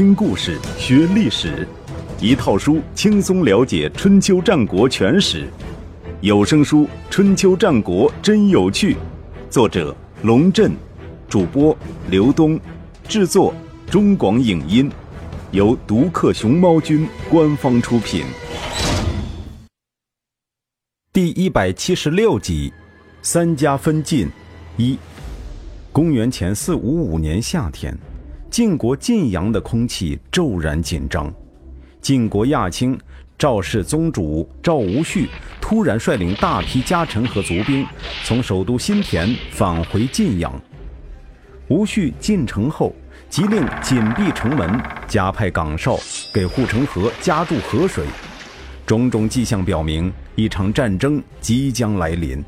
听故事学历史，一套书轻松了解春秋战国全史。有声书《春秋战国真有趣》，作者龙震，主播刘东，制作中广影音，由独克熊猫君官方出品。第一百七十六集，三家分晋一。公元前四五五年夏天。晋国晋阳的空气骤然紧张，晋国亚卿赵氏宗主赵无恤突然率领大批家臣和族兵从首都新田返回晋阳。无恤进城后，即令紧闭城门，加派岗哨给护城河加注河水，种种迹象表明一场战争即将来临。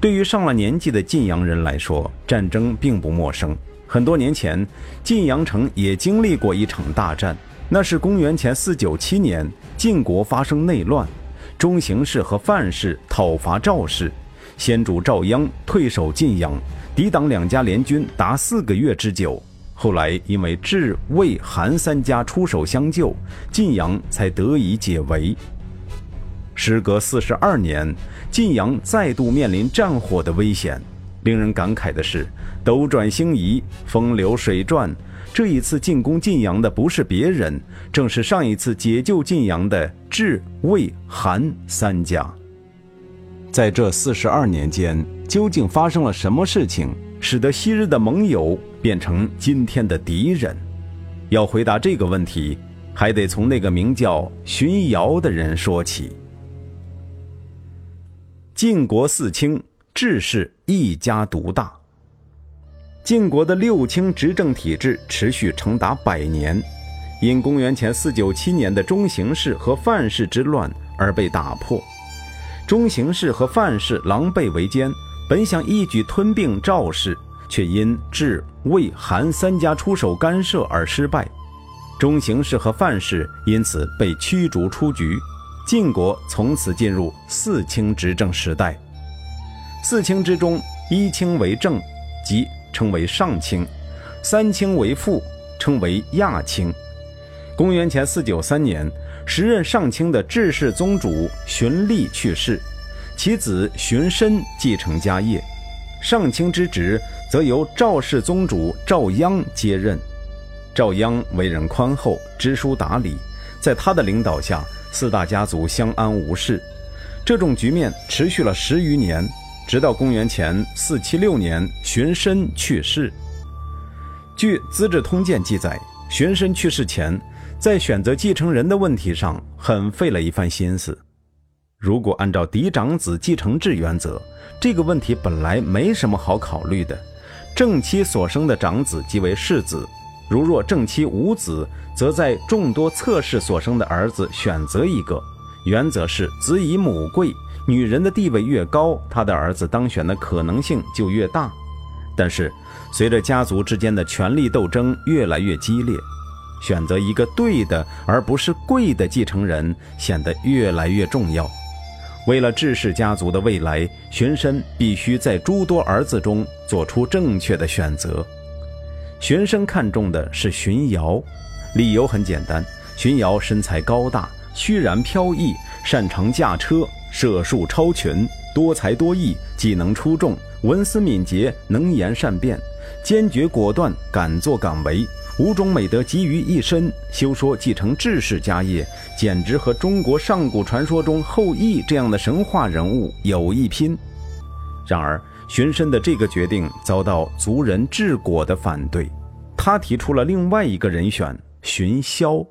对于上了年纪的晋阳人来说，战争并不陌生。很多年前，晋阳城也经历过一场大战。那是公元前四九七年，晋国发生内乱，中行氏和范氏讨伐赵氏，先主赵鞅退守晋阳，抵挡两家联军达四个月之久。后来因为智、魏、韩三家出手相救，晋阳才得以解围。时隔四十二年，晋阳再度面临战火的危险。令人感慨的是，斗转星移，风流水转。这一次进攻晋阳的不是别人，正是上一次解救晋阳的智、魏、韩三家。在这四十二年间，究竟发生了什么事情，使得昔日的盟友变成今天的敌人？要回答这个问题，还得从那个名叫荀瑶的人说起。晋国四卿。智氏一家独大。晋国的六卿执政体制持续长达百年，因公元前四九七年的中行氏和范氏之乱而被打破。中行氏和范氏狼狈为奸，本想一举吞并赵氏，却因智、魏、韩三家出手干涉而失败。中行氏和范氏因此被驱逐出局，晋国从此进入四卿执政时代。四卿之中，一卿为正，即称为上卿；三卿为副，称为亚卿。公元前四九三年，时任上卿的智氏宗主荀立去世，其子荀申继承家业，上卿之职则由赵氏宗主赵鞅接任。赵鞅为人宽厚，知书达理，在他的领导下，四大家族相安无事。这种局面持续了十余年。直到公元前四七六年，荀申去世。据《资治通鉴》记载，荀申去世前，在选择继承人的问题上，很费了一番心思。如果按照嫡长子继承制原则，这个问题本来没什么好考虑的。正妻所生的长子即为世子，如若正妻无子，则在众多侧室所生的儿子选择一个。原则是子以母贵。女人的地位越高，她的儿子当选的可能性就越大。但是，随着家族之间的权力斗争越来越激烈，选择一个对的而不是贵的继承人显得越来越重要。为了志氏家族的未来，荀申必须在诸多儿子中做出正确的选择。荀申看中的是荀瑶，理由很简单：荀瑶身材高大，虚然飘逸，擅长驾车。射术超群，多才多艺，技能出众，文思敏捷，能言善辩，坚决果断，敢作敢为，五种美德集于一身。休说继承志士家业，简直和中国上古传说中后羿这样的神话人物有一拼。然而，荀申的这个决定遭到族人智果的反对，他提出了另外一个人选荀萧。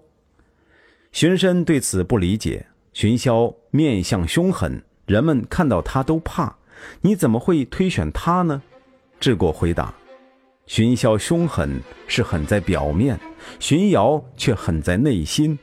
荀申对此不理解。荀骁面相凶狠，人们看到他都怕。你怎么会推选他呢？智果回答：“荀骁凶狠是狠在表面，荀瑶却狠在内心。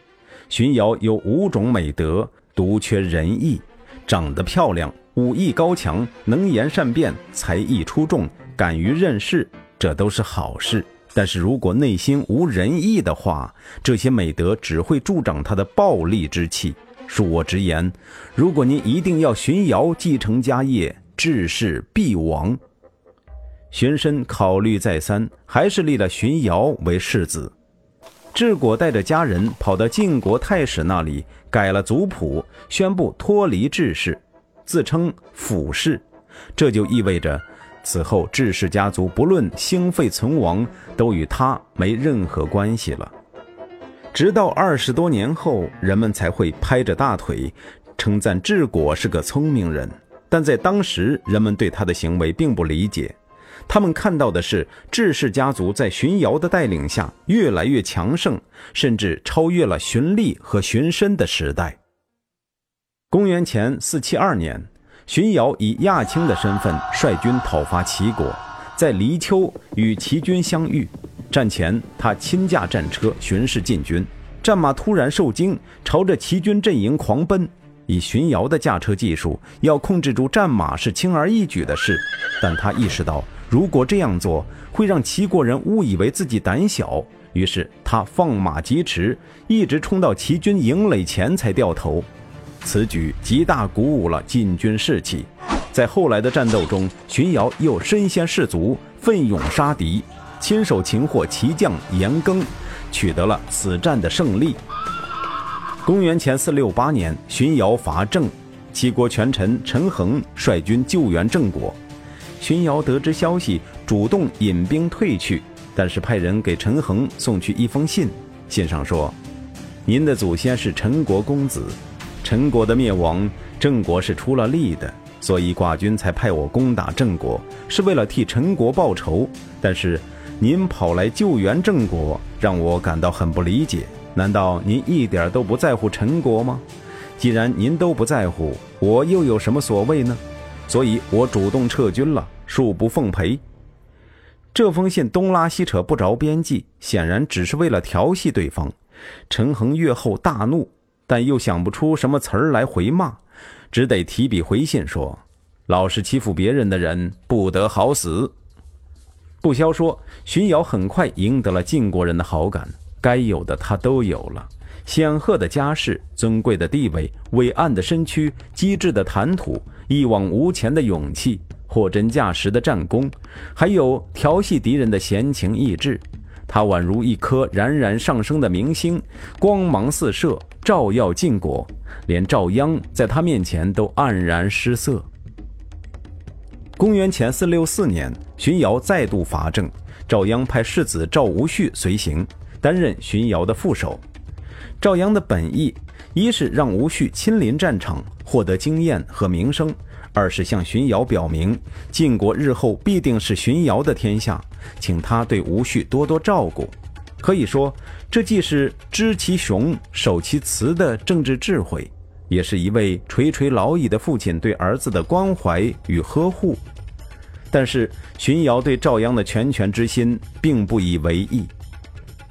荀瑶有五种美德，独缺仁义。长得漂亮，武艺高强，能言善辩，才艺出众，敢于任事，这都是好事。但是如果内心无仁义的话，这些美德只会助长他的暴戾之气。”恕我直言，如果您一定要荀瑶继承家业，志士必亡。荀申考虑再三，还是立了荀瑶为世子。智果带着家人跑到晋国太史那里改了族谱，宣布脱离智氏，自称辅氏。这就意味着，此后智氏家族不论兴废存亡，都与他没任何关系了。直到二十多年后，人们才会拍着大腿，称赞智果是个聪明人。但在当时，人们对他的行为并不理解，他们看到的是智氏家族在荀瑶的带领下越来越强盛，甚至超越了荀立和荀申的时代。公元前四七二年，荀瑶以亚卿的身份率军讨伐齐国，在黎丘与齐军相遇。战前，他亲驾战车巡视禁军，战马突然受惊，朝着齐军阵营狂奔。以荀瑶的驾车技术，要控制住战马是轻而易举的事，但他意识到，如果这样做会让齐国人误以为自己胆小，于是他放马疾驰，一直冲到齐军营垒前才掉头。此举极大鼓舞了晋军士气，在后来的战斗中，荀瑶又身先士卒，奋勇杀敌，亲手擒获齐将严庚，取得了此战的胜利。公元前四六八年，荀瑶伐郑，齐国权臣陈恒率军救援郑国。荀瑶得知消息，主动引兵退去，但是派人给陈恒送去一封信，信上说：“您的祖先是陈国公子，陈国的灭亡，郑国是出了力的，所以寡君才派我攻打郑国，是为了替陈国报仇。但是您跑来救援郑国，让我感到很不理解。”难道您一点都不在乎陈国吗？既然您都不在乎，我又有什么所谓呢？所以我主动撤军了，恕不奉陪。这封信东拉西扯不着边际，显然只是为了调戏对方。陈恒阅后大怒，但又想不出什么词儿来回骂，只得提笔回信说：“老是欺负别人的人，不得好死。”不消说，荀瑶很快赢得了晋国人的好感。该有的他都有了：显赫的家世、尊贵的地位、伟岸的身躯、机智的谈吐、一往无前的勇气、货真价实的战功，还有调戏敌人的闲情逸致。他宛如一颗冉冉上升的明星，光芒四射，照耀晋国，连赵鞅在他面前都黯然失色。公元前四六四年，荀瑶再度伐郑，赵鞅派世子赵无恤随行。担任荀瑶的副手，赵鞅的本意，一是让无恤亲临战场，获得经验和名声；二是向荀瑶表明，晋国日后必定是荀瑶的天下，请他对无恤多多照顾。可以说，这既是知其雄、守其雌的政治智慧，也是一位垂垂老矣的父亲对儿子的关怀与呵护。但是，荀瑶对赵鞅的拳拳之心，并不以为意。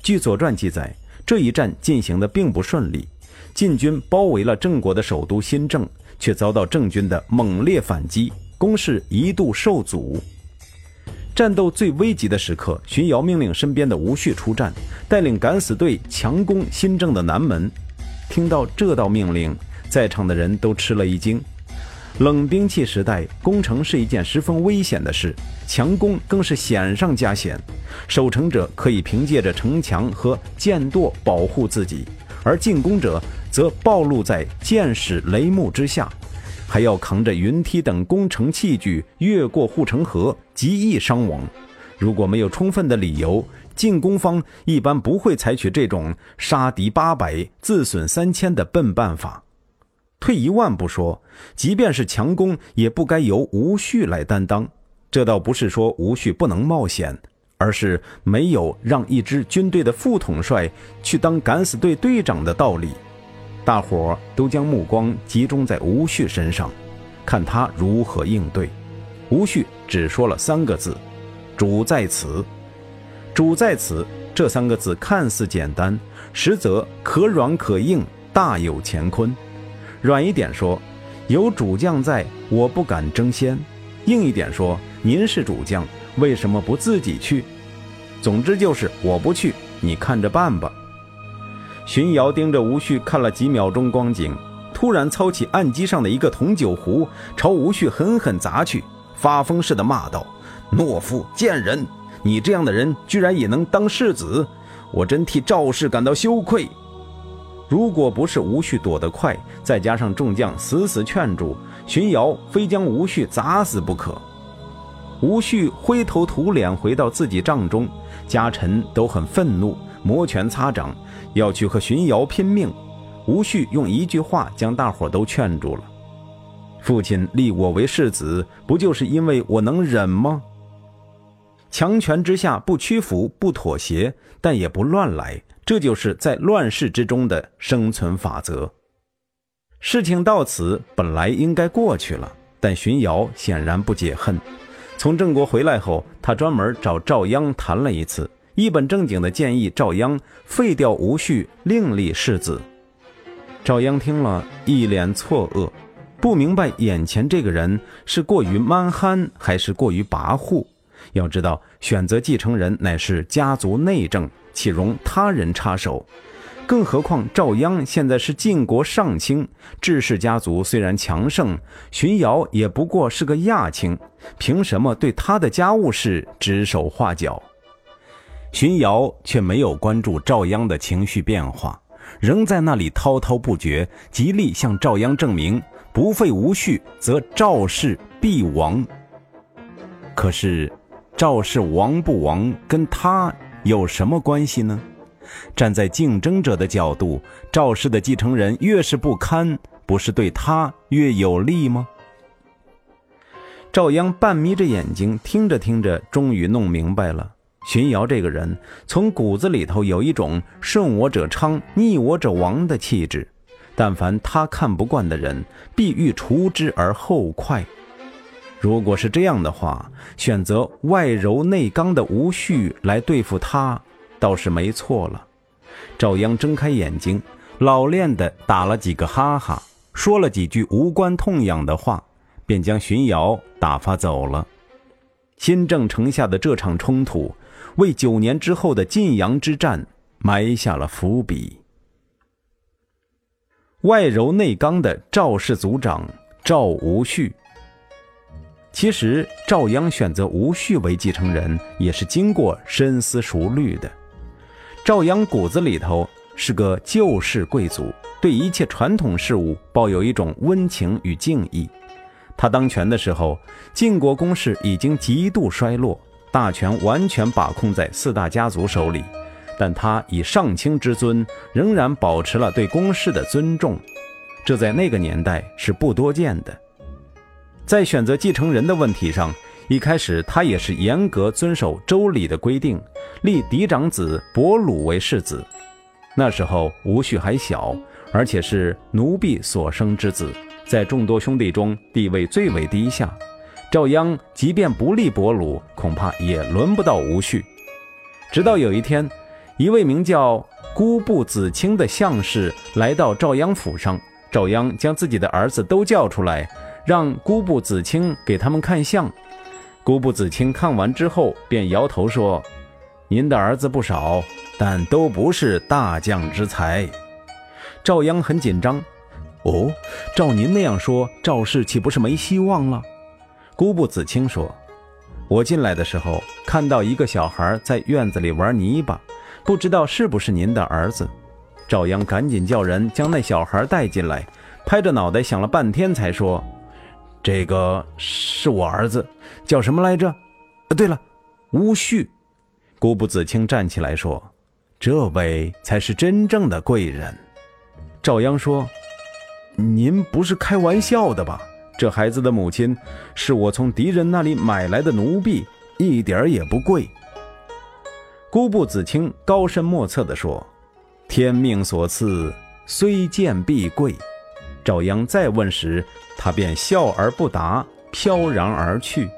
据《左传》记载，这一战进行的并不顺利，晋军包围了郑国的首都新郑，却遭到郑军的猛烈反击，攻势一度受阻。战斗最危急的时刻，荀瑶命令身边的吴旭出战，带领敢死队强攻新郑的南门。听到这道命令，在场的人都吃了一惊。冷兵器时代，攻城是一件十分危险的事，强攻更是险上加险。守城者可以凭借着城墙和箭垛保护自己，而进攻者则暴露在箭矢雷木之下，还要扛着云梯等攻城器具越过护城河，极易伤亡。如果没有充分的理由，进攻方一般不会采取这种杀敌八百、自损三千的笨办法。退一万步说，即便是强攻，也不该由吴旭来担当。这倒不是说吴旭不能冒险，而是没有让一支军队的副统帅去当敢死队队长的道理。大伙都将目光集中在吴旭身上，看他如何应对。吴旭只说了三个字：“主在此。”“主在此”这三个字看似简单，实则可软可硬，大有乾坤。软一点说，有主将在，我不敢争先；硬一点说，您是主将，为什么不自己去？总之就是我不去，你看着办吧。荀瑶盯着吴旭看了几秒钟光景，突然操起案几上的一个铜酒壶，朝吴旭狠狠砸去，发疯似的骂道：“懦夫贱人！你这样的人居然也能当世子！我真替赵氏感到羞愧。如果不是吴旭躲得快，再加上众将死死劝住，荀瑶非将吴旭砸死不可。吴旭灰头土脸回到自己帐中，家臣都很愤怒，摩拳擦掌，要去和荀瑶拼命。吴旭用一句话将大伙都劝住了：“父亲立我为世子，不就是因为我能忍吗？强权之下不屈服、不妥协，但也不乱来。”这就是在乱世之中的生存法则。事情到此本来应该过去了，但荀瑶显然不解恨。从郑国回来后，他专门找赵鞅谈了一次，一本正经地建议赵鞅废掉吴旭，另立世子。赵鞅听了一脸错愕，不明白眼前这个人是过于蛮憨，还是过于跋扈。要知道，选择继承人乃是家族内政。岂容他人插手？更何况赵鞅现在是晋国上卿，智氏家族虽然强盛，荀瑶也不过是个亚卿，凭什么对他的家务事指手画脚？荀瑶却没有关注赵鞅的情绪变化，仍在那里滔滔不绝，极力向赵鞅证明不废无序，则赵氏必亡。可是，赵氏亡不亡，跟他？有什么关系呢？站在竞争者的角度，赵氏的继承人越是不堪，不是对他越有利吗？赵鞅半眯着眼睛听着听着，终于弄明白了。荀瑶这个人从骨子里头有一种顺我者昌，逆我者亡的气质，但凡他看不惯的人，必欲除之而后快。如果是这样的话，选择外柔内刚的吴旭来对付他，倒是没错了。赵鞅睁开眼睛，老练地打了几个哈哈，说了几句无关痛痒的话，便将荀瑶打发走了。新郑城下的这场冲突，为九年之后的晋阳之战埋下了伏笔。外柔内刚的赵氏族长赵无恤。其实赵鞅选择吴旭为继承人，也是经过深思熟虑的。赵鞅骨子里头是个旧式贵族，对一切传统事物抱有一种温情与敬意。他当权的时候，晋国公室已经极度衰落，大权完全把控在四大家族手里，但他以上卿之尊，仍然保持了对公室的尊重，这在那个年代是不多见的。在选择继承人的问题上，一开始他也是严格遵守周礼的规定，立嫡长子伯鲁为世子。那时候吴旭还小，而且是奴婢所生之子，在众多兄弟中地位最为低下。赵鞅即便不立伯鲁，恐怕也轮不到吴旭。直到有一天，一位名叫孤布子清的相士来到赵鞅府上，赵鞅将自己的儿子都叫出来。让姑布子清给他们看相，姑布子清看完之后便摇头说：“您的儿子不少，但都不是大将之才。”赵鞅很紧张，哦，照您那样说，赵氏岂不是没希望了？姑布子清说：“我进来的时候看到一个小孩在院子里玩泥巴，不知道是不是您的儿子。”赵鞅赶紧叫人将那小孩带进来，拍着脑袋想了半天才说。这个是我儿子，叫什么来着？对了，乌旭。顾不子清站起来说：“这位才是真正的贵人。”赵鞅说：“您不是开玩笑的吧？这孩子的母亲是我从敌人那里买来的奴婢，一点也不贵。”顾不子清高深莫测地说：“天命所赐，虽贱必贵。”赵鞅再问时，他便笑而不答，飘然而去。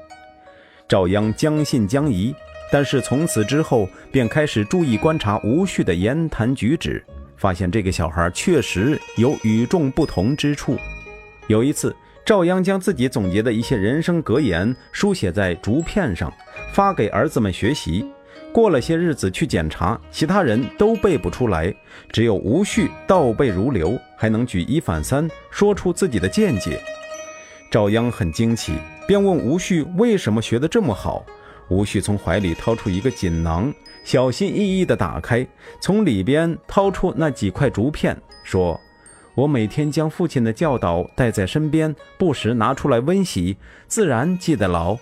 赵鞅将信将疑，但是从此之后便开始注意观察吴旭的言谈举止，发现这个小孩确实有与众不同之处。有一次，赵鞅将自己总结的一些人生格言书写在竹片上，发给儿子们学习。过了些日子去检查，其他人都背不出来，只有吴旭倒背如流，还能举一反三，说出自己的见解。赵鞅很惊奇，便问吴旭为什么学得这么好。吴旭从怀里掏出一个锦囊，小心翼翼地打开，从里边掏出那几块竹片，说：“我每天将父亲的教导带在身边，不时拿出来温习，自然记得牢。”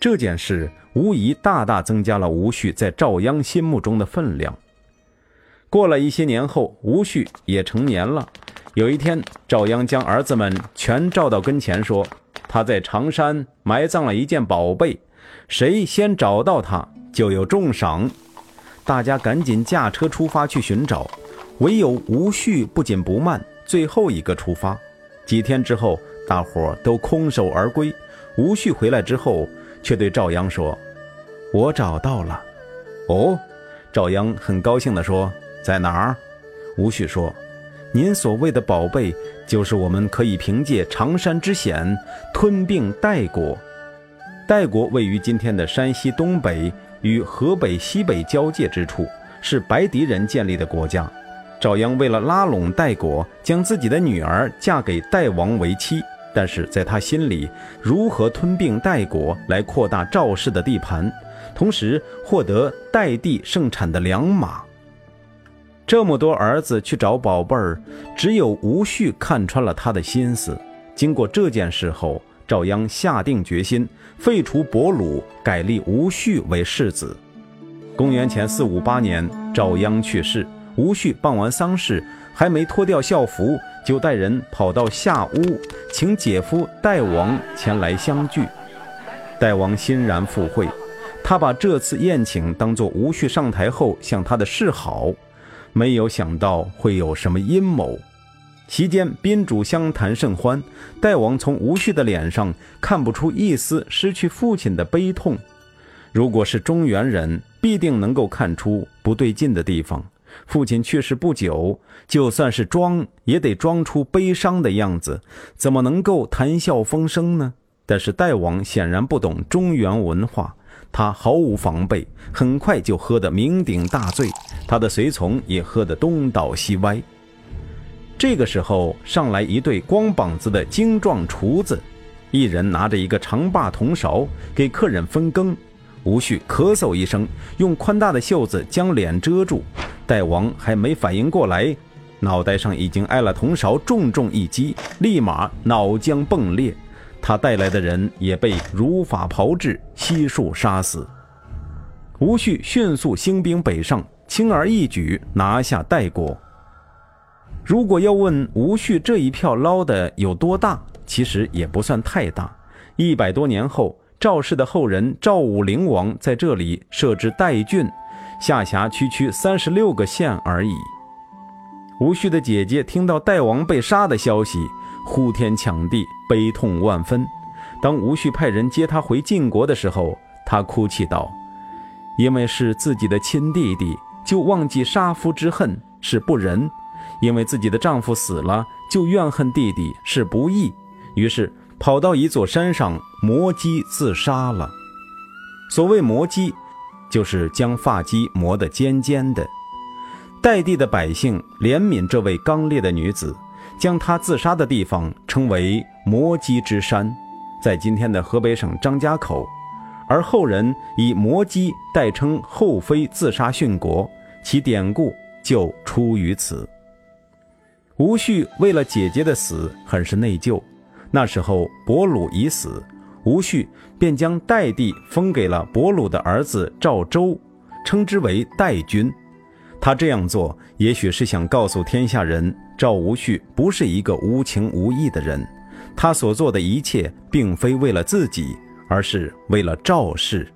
这件事无疑大大增加了吴旭在赵鞅心目中的分量。过了一些年后，吴旭也成年了。有一天，赵鞅将儿子们全召到跟前，说：“他在常山埋葬了一件宝贝，谁先找到他，就有重赏。”大家赶紧驾车出发去寻找，唯有吴旭不紧不慢，最后一个出发。几天之后，大伙都空手而归。吴旭回来之后，却对赵鞅说：“我找到了。”哦，赵鞅很高兴地说：“在哪儿？”吴旭说。您所谓的宝贝，就是我们可以凭借常山之险吞并代国。代国位于今天的山西东北与河北西北交界之处，是白狄人建立的国家。赵鞅为了拉拢代国，将自己的女儿嫁给代王为妻。但是在他心里，如何吞并代国来扩大赵氏的地盘，同时获得代地盛产的良马？这么多儿子去找宝贝儿，只有吴旭看穿了他的心思。经过这件事后，赵鞅下定决心废除伯鲁，改立吴旭为世子。公元前四五八年，赵鞅去世，吴旭办完丧事，还没脱掉校服，就带人跑到下屋，请姐夫代王前来相聚。代王欣然赴会，他把这次宴请当作吴旭上台后向他的示好。没有想到会有什么阴谋。席间宾主相谈甚欢，代王从吴旭的脸上看不出一丝失去父亲的悲痛。如果是中原人，必定能够看出不对劲的地方。父亲去世不久，就算是装，也得装出悲伤的样子，怎么能够谈笑风生呢？但是代王显然不懂中原文化。他毫无防备，很快就喝得酩酊大醉，他的随从也喝得东倒西歪。这个时候，上来一对光膀子的精壮厨子，一人拿着一个长把铜勺给客人分羹。吴旭咳嗽一声，用宽大的袖子将脸遮住。代王还没反应过来，脑袋上已经挨了铜勺重重一击，立马脑浆迸裂。他带来的人也被如法炮制，悉数杀死。吴旭迅速兴兵北上，轻而易举拿下代国。如果要问吴旭这一票捞的有多大，其实也不算太大。一百多年后，赵氏的后人赵武灵王在这里设置代郡，下辖区区三十六个县而已。吴旭的姐姐听到代王被杀的消息。呼天抢地，悲痛万分。当吴旭派人接他回晋国的时候，他哭泣道：“因为是自己的亲弟弟，就忘记杀夫之恨是不仁；因为自己的丈夫死了，就怨恨弟弟是不义。于是跑到一座山上磨鸡自杀了。所谓磨鸡，就是将发髻磨得尖尖的。代地的百姓怜悯这位刚烈的女子。”将她自杀的地方称为磨鸡之山，在今天的河北省张家口，而后人以磨鸡代称后妃自杀殉国，其典故就出于此。吴旭为了姐姐的死很是内疚，那时候伯鲁已死，吴旭便将代地封给了伯鲁的儿子赵周，称之为代君。他这样做，也许是想告诉天下人，赵无旭不是一个无情无义的人，他所做的一切，并非为了自己，而是为了赵氏。